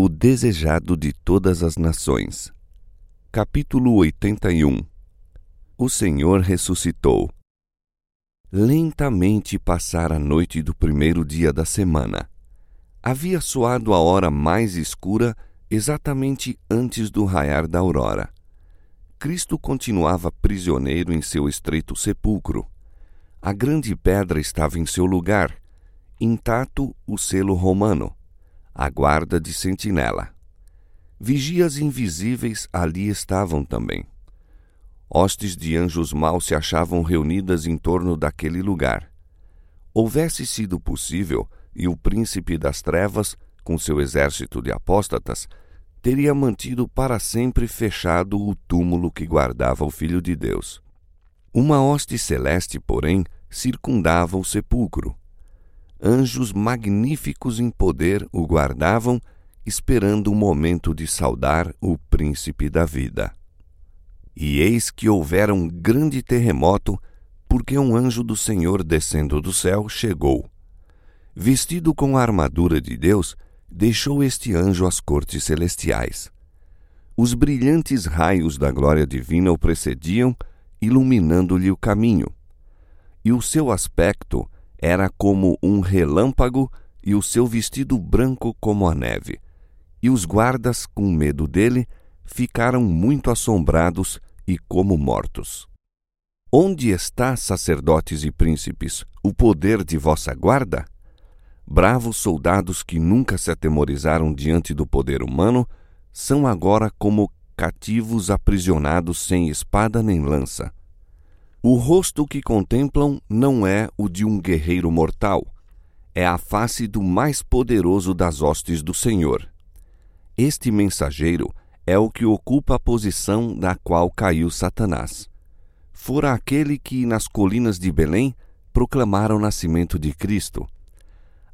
O desejado de todas as nações. Capítulo 81 O Senhor ressuscitou. Lentamente passara a noite do primeiro dia da semana. Havia soado a hora mais escura exatamente antes do raiar da aurora. Cristo continuava prisioneiro em seu estreito sepulcro. A grande pedra estava em seu lugar, intacto o selo romano, a guarda de sentinela. Vigias invisíveis ali estavam também. Hostes de anjos maus se achavam reunidas em torno daquele lugar. Houvesse sido possível, e o príncipe das trevas, com seu exército de apóstatas, teria mantido para sempre fechado o túmulo que guardava o Filho de Deus. Uma hoste celeste, porém, circundava o sepulcro. Anjos magníficos em poder o guardavam, esperando o momento de saudar o príncipe da vida. E eis que houvera um grande terremoto, porque um anjo do Senhor descendo do céu chegou. Vestido com a armadura de Deus, deixou este anjo as cortes celestiais. Os brilhantes raios da glória divina o precediam, iluminando-lhe o caminho. E o seu aspecto era como um relâmpago, e o seu vestido branco como a neve. E os guardas, com medo dele, ficaram muito assombrados e como mortos. Onde está, sacerdotes e príncipes, o poder de vossa guarda? Bravos soldados que nunca se atemorizaram diante do poder humano são agora como cativos aprisionados sem espada nem lança. O rosto que contemplam não é o de um guerreiro mortal, é a face do mais poderoso das hostes do Senhor. Este mensageiro é o que ocupa a posição da qual caiu Satanás. Fora aquele que, nas colinas de Belém, proclamara o nascimento de Cristo.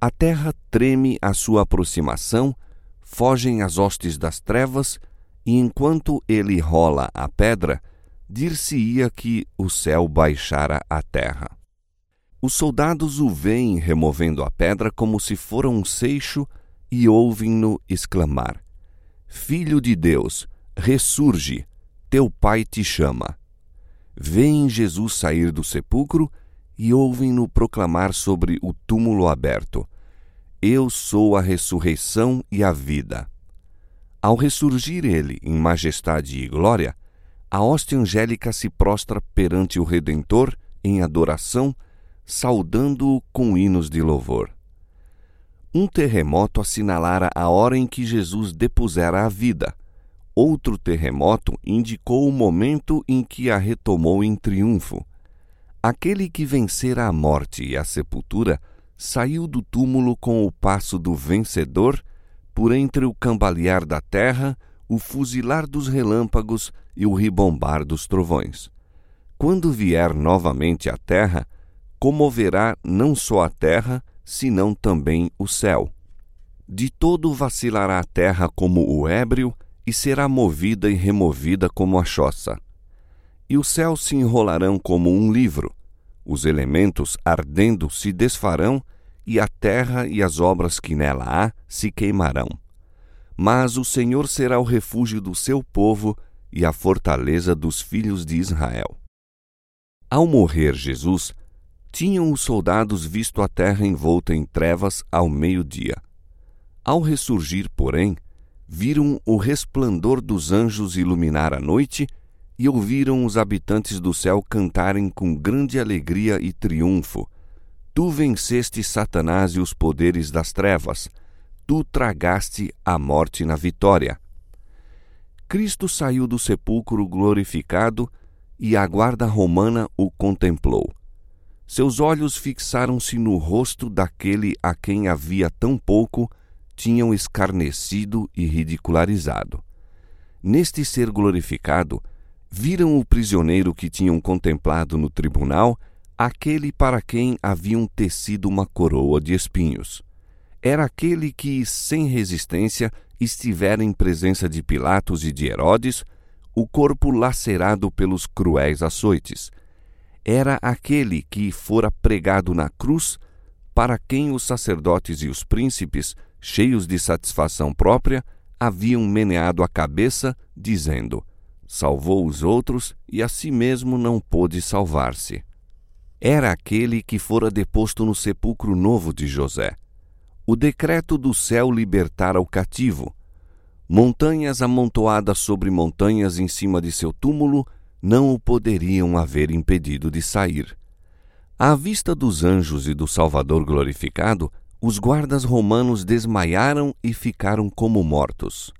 A terra treme à sua aproximação, fogem as hostes das trevas, e enquanto ele rola a pedra, dir-se-ia que o céu baixara à terra. Os soldados o veem removendo a pedra como se fora um seixo e ouvem-no exclamar: Filho de Deus, ressurge, teu Pai te chama. Vêem Jesus sair do sepulcro e ouvem-no proclamar sobre o túmulo aberto: Eu sou a ressurreição e a vida. Ao ressurgir ele em majestade e glória, a hoste angélica se prostra perante o Redentor em adoração, saudando-o com hinos de louvor. Um terremoto assinalara a hora em que Jesus depusera a vida. Outro terremoto indicou o momento em que a retomou em triunfo. Aquele que vencera a morte e a sepultura saiu do túmulo com o passo do vencedor, por entre o cambalear da terra, o fuzilar dos relâmpagos e o ribombar dos trovões. Quando vier novamente à terra, comoverá não só a terra, senão também o céu. De todo vacilará a terra como o ébrio, e será movida e removida como a choça. E os céus se enrolarão como um livro, os elementos ardendo se desfarão, e a terra e as obras que nela há se queimarão. Mas o Senhor será o refúgio do seu povo e a fortaleza dos filhos de Israel. Ao morrer Jesus, tinham os soldados visto a terra envolta em trevas ao meio-dia. Ao ressurgir, porém, viram o resplendor dos anjos iluminar a noite e ouviram os habitantes do céu cantarem com grande alegria e triunfo: Tu venceste Satanás e os poderes das trevas, tu tragaste a morte na vitória. Cristo saiu do sepulcro glorificado e a guarda romana o contemplou. Seus olhos fixaram-se no rosto daquele a quem havia tão pouco tinham escarnecido e ridicularizado. Neste ser glorificado, viram o prisioneiro que tinham contemplado no tribunal, aquele para quem haviam tecido uma coroa de espinhos. Era aquele que, sem resistência, estivera em presença de Pilatos e de Herodes, o corpo lacerado pelos cruéis açoites era aquele que fora pregado na cruz, para quem os sacerdotes e os príncipes cheios de satisfação própria, haviam meneado a cabeça, dizendo: Salvou os outros e a si mesmo não pôde salvar-se. Era aquele que fora deposto no sepulcro novo de José. O decreto do céu libertara o cativo. Montanhas amontoadas sobre montanhas em cima de seu túmulo não o poderiam haver impedido de sair. À vista dos anjos e do Salvador glorificado, os guardas romanos desmaiaram e ficaram como mortos.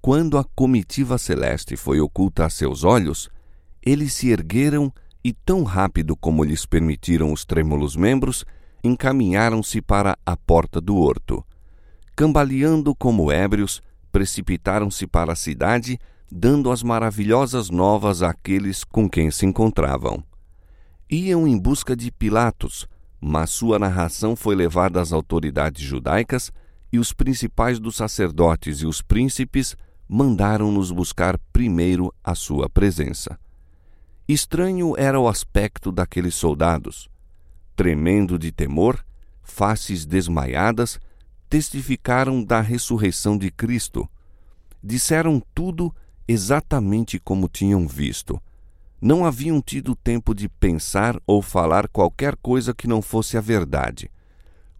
Quando a comitiva celeste foi oculta a seus olhos, eles se ergueram e, tão rápido como lhes permitiram os trêmulos membros, encaminharam-se para a porta do horto. Cambaleando como ébrios, precipitaram-se para a cidade, dando as maravilhosas novas àqueles com quem se encontravam. Iam em busca de Pilatos, mas sua narração foi levada às autoridades judaicas e os principais dos sacerdotes e os príncipes mandaram-nos buscar primeiro a sua presença. Estranho era o aspecto daqueles soldados. Tremendo de temor, faces desmaiadas, testificaram da ressurreição de Cristo. Disseram tudo exatamente como tinham visto não haviam tido tempo de pensar ou falar qualquer coisa que não fosse a verdade.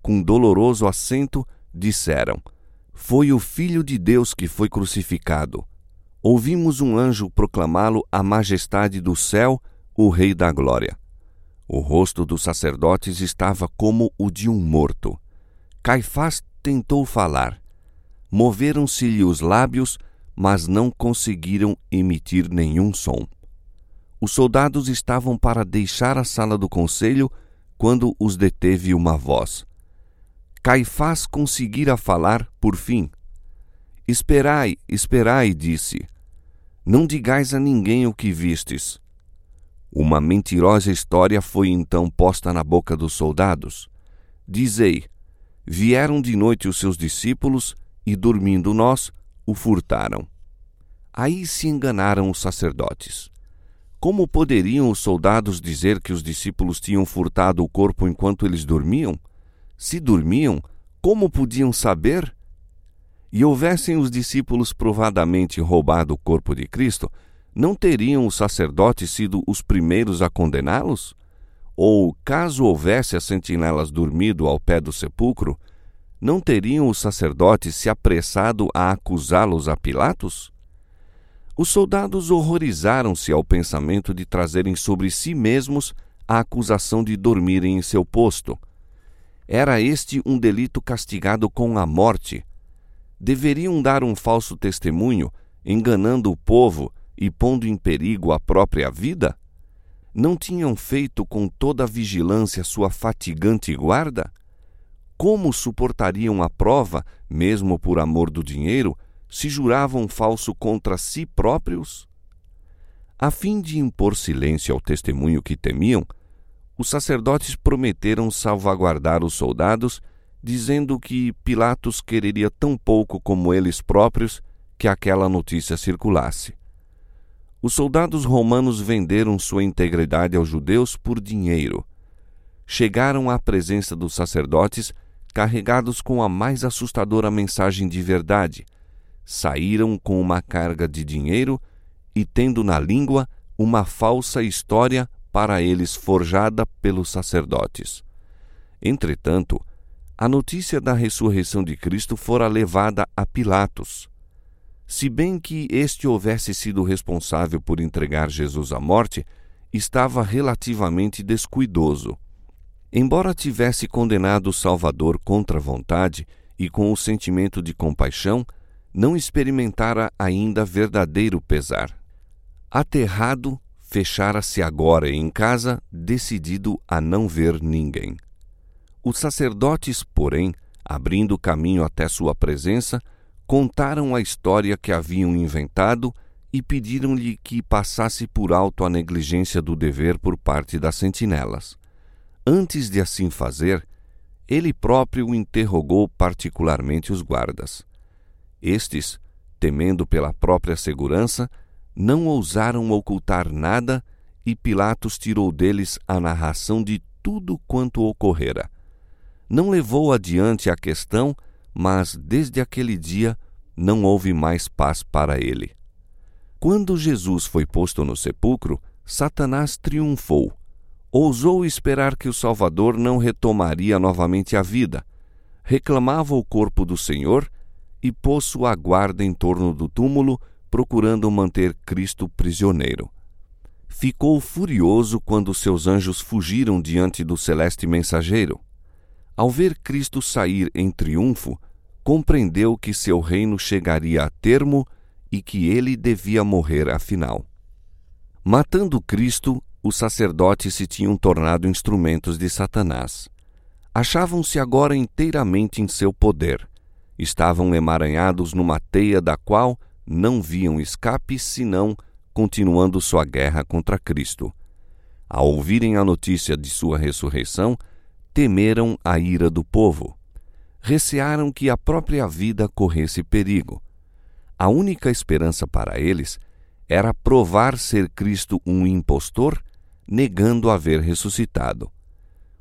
Com doloroso acento, disseram: Foi o Filho de Deus que foi crucificado. Ouvimos um anjo proclamá-lo a majestade do céu, o Rei da Glória. O rosto dos sacerdotes estava como o de um morto. Caifás tentou falar. Moveram-se-lhe os lábios, mas não conseguiram emitir nenhum som. Os soldados estavam para deixar a sala do conselho quando os deteve uma voz. Caifás conseguira falar por fim. Esperai, esperai, disse. Não digais a ninguém o que vistes. Uma mentirosa história foi então posta na boca dos soldados. Dizei: Vieram de noite os seus discípulos e, dormindo nós, o furtaram. Aí se enganaram os sacerdotes. Como poderiam os soldados dizer que os discípulos tinham furtado o corpo enquanto eles dormiam? Se dormiam, como podiam saber? E houvessem os discípulos provadamente roubado o corpo de Cristo, não teriam os sacerdotes sido os primeiros a condená-los? Ou, caso houvesse as sentinelas dormido ao pé do sepulcro, não teriam os sacerdotes se apressado a acusá-los a Pilatos? Os soldados horrorizaram-se ao pensamento de trazerem sobre si mesmos a acusação de dormirem em seu posto. Era este um delito castigado com a morte. Deveriam dar um falso testemunho, enganando o povo e pondo em perigo a própria vida? Não tinham feito com toda a vigilância sua fatigante guarda? Como suportariam a prova, mesmo por amor do dinheiro, se juravam falso contra si próprios? A fim de impor silêncio ao testemunho que temiam, os sacerdotes prometeram salvaguardar os soldados, dizendo que Pilatos quereria tão pouco como eles próprios que aquela notícia circulasse. Os soldados romanos venderam sua integridade aos judeus por dinheiro. Chegaram à presença dos sacerdotes carregados com a mais assustadora mensagem de verdade, saíram com uma carga de dinheiro e tendo na língua uma falsa história para eles forjada pelos sacerdotes. Entretanto, a notícia da ressurreição de Cristo fora levada a Pilatos. Se bem que este houvesse sido responsável por entregar Jesus à morte, estava relativamente descuidoso. Embora tivesse condenado o Salvador contra a vontade e com o sentimento de compaixão, não experimentara ainda verdadeiro pesar. Aterrado, fechara-se agora em casa, decidido a não ver ninguém. Os sacerdotes, porém, abrindo caminho até sua presença, contaram a história que haviam inventado e pediram-lhe que passasse por alto a negligência do dever por parte das sentinelas. Antes de assim fazer, ele próprio interrogou particularmente os guardas. Estes, temendo pela própria segurança, não ousaram ocultar nada e Pilatos tirou deles a narração de tudo quanto ocorrera. Não levou adiante a questão, mas desde aquele dia não houve mais paz para ele. Quando Jesus foi posto no sepulcro, Satanás triunfou. Ousou esperar que o Salvador não retomaria novamente a vida. Reclamava o corpo do Senhor e pôs sua guarda em torno do túmulo, procurando manter Cristo prisioneiro. Ficou furioso quando seus anjos fugiram diante do celeste mensageiro. Ao ver Cristo sair em triunfo, compreendeu que seu reino chegaria a termo e que ele devia morrer afinal. Matando Cristo, os sacerdotes se tinham tornado instrumentos de Satanás. Achavam-se agora inteiramente em seu poder. Estavam emaranhados numa teia da qual não viam escape senão continuando sua guerra contra Cristo. Ao ouvirem a notícia de sua ressurreição, temeram a ira do povo. Recearam que a própria vida corresse perigo. A única esperança para eles era provar ser Cristo um impostor, negando haver ressuscitado.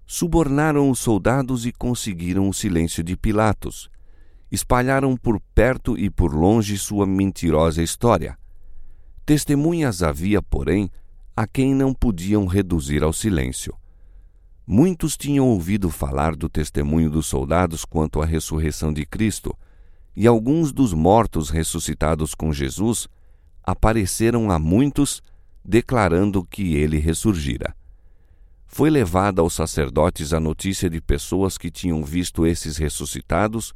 Subornaram os soldados e conseguiram o silêncio de Pilatos. Espalharam por perto e por longe sua mentirosa história. Testemunhas havia, porém, a quem não podiam reduzir ao silêncio. Muitos tinham ouvido falar do testemunho dos soldados quanto à ressurreição de Cristo, e alguns dos mortos ressuscitados com Jesus apareceram a muitos, declarando que ele ressurgira. Foi levada aos sacerdotes a notícia de pessoas que tinham visto esses ressuscitados,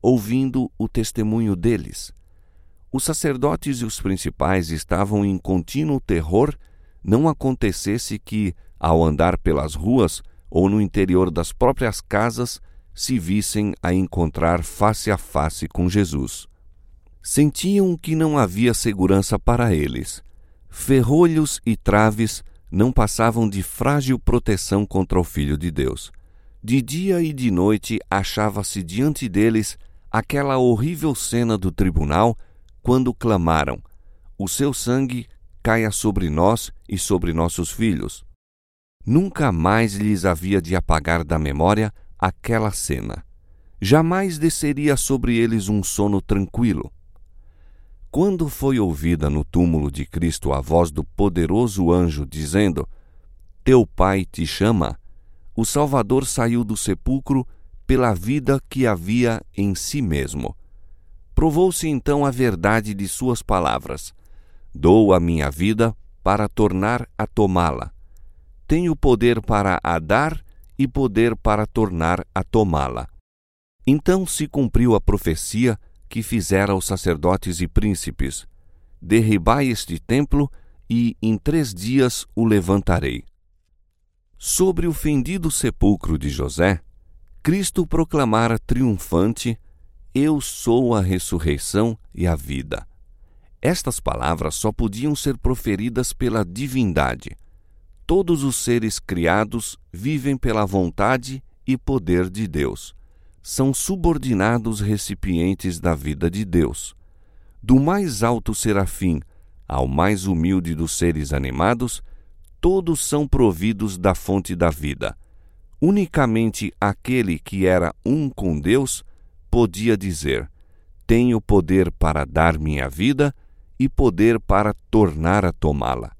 ouvindo o testemunho deles. Os sacerdotes e os principais estavam em contínuo terror não acontecesse que, ao andar pelas ruas ou no interior das próprias casas, se vissem a encontrar face a face com Jesus. Sentiam que não havia segurança para eles. Ferrolhos e traves não passavam de frágil proteção contra o Filho de Deus. De dia e de noite achava-se diante deles aquela horrível cena do tribunal quando clamaram: O seu sangue caia sobre nós e sobre nossos filhos. Nunca mais lhes havia de apagar da memória aquela cena. Jamais desceria sobre eles um sono tranquilo. Quando foi ouvida no túmulo de Cristo a voz do poderoso anjo dizendo: Teu pai te chama, o Salvador saiu do sepulcro pela vida que havia em si mesmo. Provou-se então a verdade de suas palavras: Dou a minha vida para tornar a tomá-la. Tenho poder para a dar e poder para tornar a tomá-la. Então se cumpriu a profecia que fizera os sacerdotes e príncipes: Derribai este templo, e em três dias o levantarei. Sobre o fendido sepulcro de José, Cristo proclamara triunfante: Eu sou a ressurreição e a vida. Estas palavras só podiam ser proferidas pela divindade. Todos os seres criados vivem pela vontade e poder de Deus. São subordinados recipientes da vida de Deus. Do mais alto serafim ao mais humilde dos seres animados, todos são providos da fonte da vida. Unicamente aquele que era um com Deus podia dizer: Tenho poder para dar minha vida e poder para tornar a tomá-la.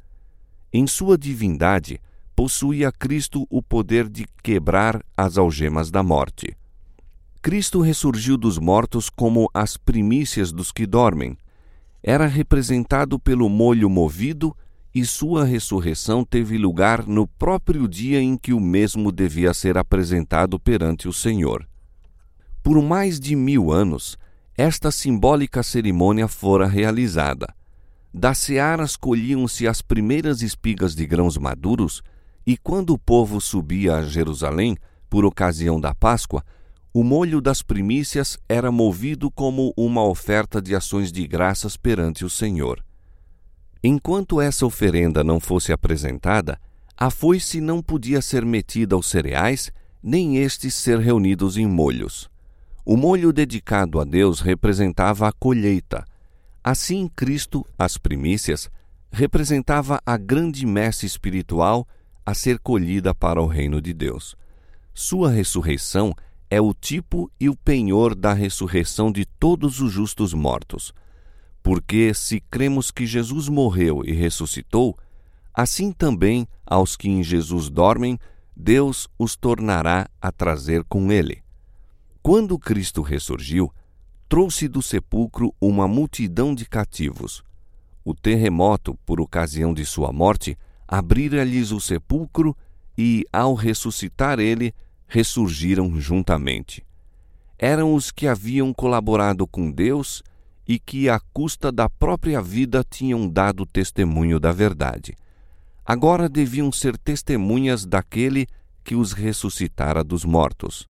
Em sua divindade, possuía Cristo o poder de quebrar as algemas da morte. Cristo ressurgiu dos mortos como as primícias dos que dormem. Era representado pelo molho movido e sua ressurreição teve lugar no próprio dia em que o mesmo devia ser apresentado perante o Senhor. Por mais de mil anos, esta simbólica cerimônia fora realizada. Das searas colhiam-se as primeiras espigas de grãos maduros, e quando o povo subia a Jerusalém, por ocasião da Páscoa, o molho das primícias era movido como uma oferta de ações de graças perante o Senhor. Enquanto essa oferenda não fosse apresentada, a foice não podia ser metida aos cereais, nem estes ser reunidos em molhos. O molho dedicado a Deus representava a colheita. Assim, Cristo, as primícias, representava a grande messe espiritual a ser colhida para o reino de Deus. Sua ressurreição é o tipo e o penhor da ressurreição de todos os justos mortos. Porque se cremos que Jesus morreu e ressuscitou, assim também aos que em Jesus dormem, Deus os tornará a trazer com ele. Quando Cristo ressurgiu, trouxe do sepulcro uma multidão de cativos. O terremoto, por ocasião de sua morte, abrira-lhes o sepulcro e, ao ressuscitar ele, ressurgiram juntamente. Eram os que haviam colaborado com Deus e que, à custa da própria vida, tinham dado testemunho da verdade. Agora deviam ser testemunhas daquele que os ressuscitara dos mortos.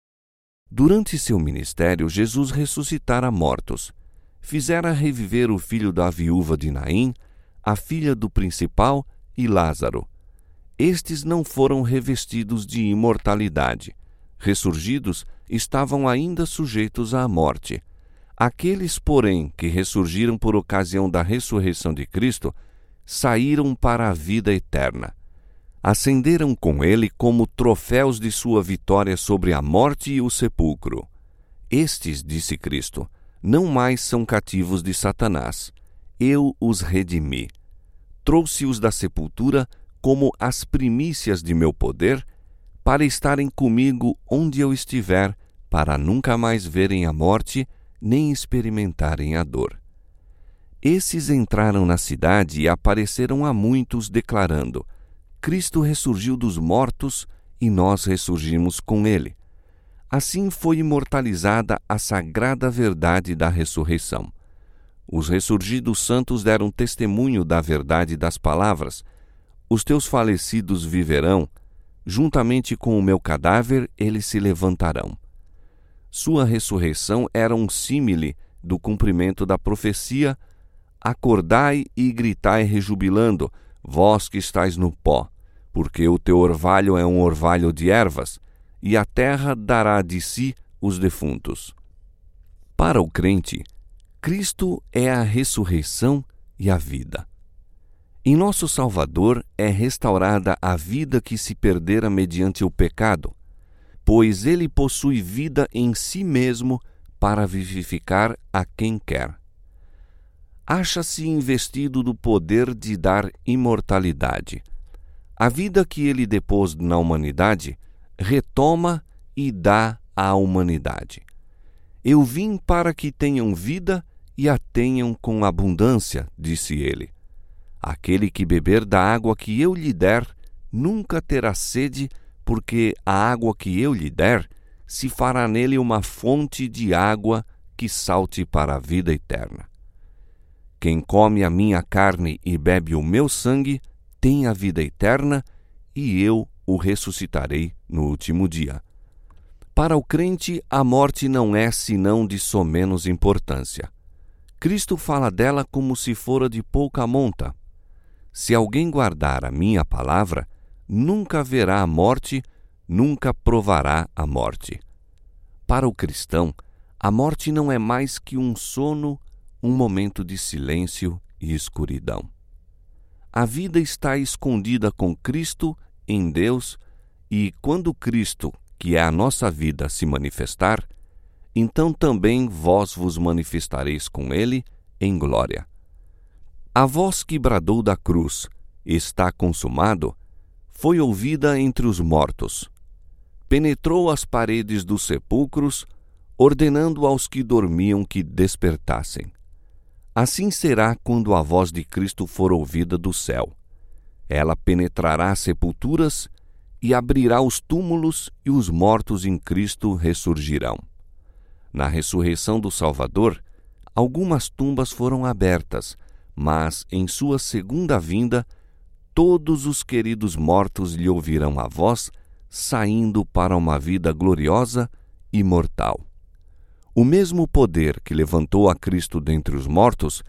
Durante seu ministério, Jesus ressuscitara mortos. Fizera reviver o filho da viúva de Naim, a filha do principal e Lázaro. Estes não foram revestidos de imortalidade. Ressurgidos, estavam ainda sujeitos à morte. Aqueles, porém, que ressurgiram por ocasião da ressurreição de Cristo, saíram para a vida eterna ascenderam com ele como troféus de sua vitória sobre a morte e o sepulcro. Estes, disse Cristo, não mais são cativos de Satanás. Eu os redimi. Trouxe-os da sepultura como as primícias de meu poder, para estarem comigo onde eu estiver, para nunca mais verem a morte, nem experimentarem a dor. Esses entraram na cidade e apareceram a muitos, declarando: Cristo ressurgiu dos mortos e nós ressurgimos com ele. Assim foi imortalizada a sagrada verdade da ressurreição. Os ressurgidos santos deram testemunho da verdade das palavras: Os teus falecidos viverão, juntamente com o meu cadáver eles se levantarão. Sua ressurreição era um símile do cumprimento da profecia: Acordai e gritai rejubilando, vós que estáis no pó, porque o teu orvalho é um orvalho de ervas, e a terra dará de si os defuntos. Para o crente, Cristo é a ressurreição e a vida. Em nosso Salvador é restaurada a vida que se perdera mediante o pecado, pois ele possui vida em si mesmo para vivificar a quem quer acha-se investido do poder de dar imortalidade. A vida que ele depôs na humanidade retoma e dá à humanidade. Eu vim para que tenham vida e a tenham com abundância, disse ele. Aquele que beber da água que eu lhe der nunca terá sede, porque a água que eu lhe der se fará nele uma fonte de água que salte para a vida eterna. Quem come a minha carne e bebe o meu sangue tem a vida eterna, e eu o ressuscitarei no último dia. Para o crente, a morte não é senão de somenos importância. Cristo fala dela como se fora de pouca monta. Se alguém guardar a minha palavra, nunca verá a morte, nunca provará a morte. Para o cristão, a morte não é mais que um sono um momento de silêncio e escuridão. A vida está escondida com Cristo em Deus, e quando Cristo, que é a nossa vida, se manifestar, então também vós vos manifestareis com Ele em glória. A voz que bradou da cruz, está consumado, foi ouvida entre os mortos. Penetrou as paredes dos sepulcros, ordenando aos que dormiam que despertassem. Assim será quando a voz de Cristo for ouvida do céu. Ela penetrará as sepulturas e abrirá os túmulos, e os mortos em Cristo ressurgirão. Na ressurreição do Salvador, algumas tumbas foram abertas, mas em sua segunda vinda, todos os queridos mortos lhe ouvirão a voz, saindo para uma vida gloriosa e mortal. O mesmo poder que levantou a Cristo dentre os mortos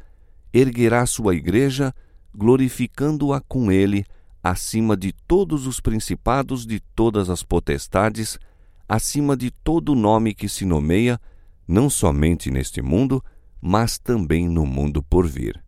erguerá sua igreja, glorificando-a com ele acima de todos os principados de todas as potestades, acima de todo nome que se nomeia, não somente neste mundo, mas também no mundo por vir.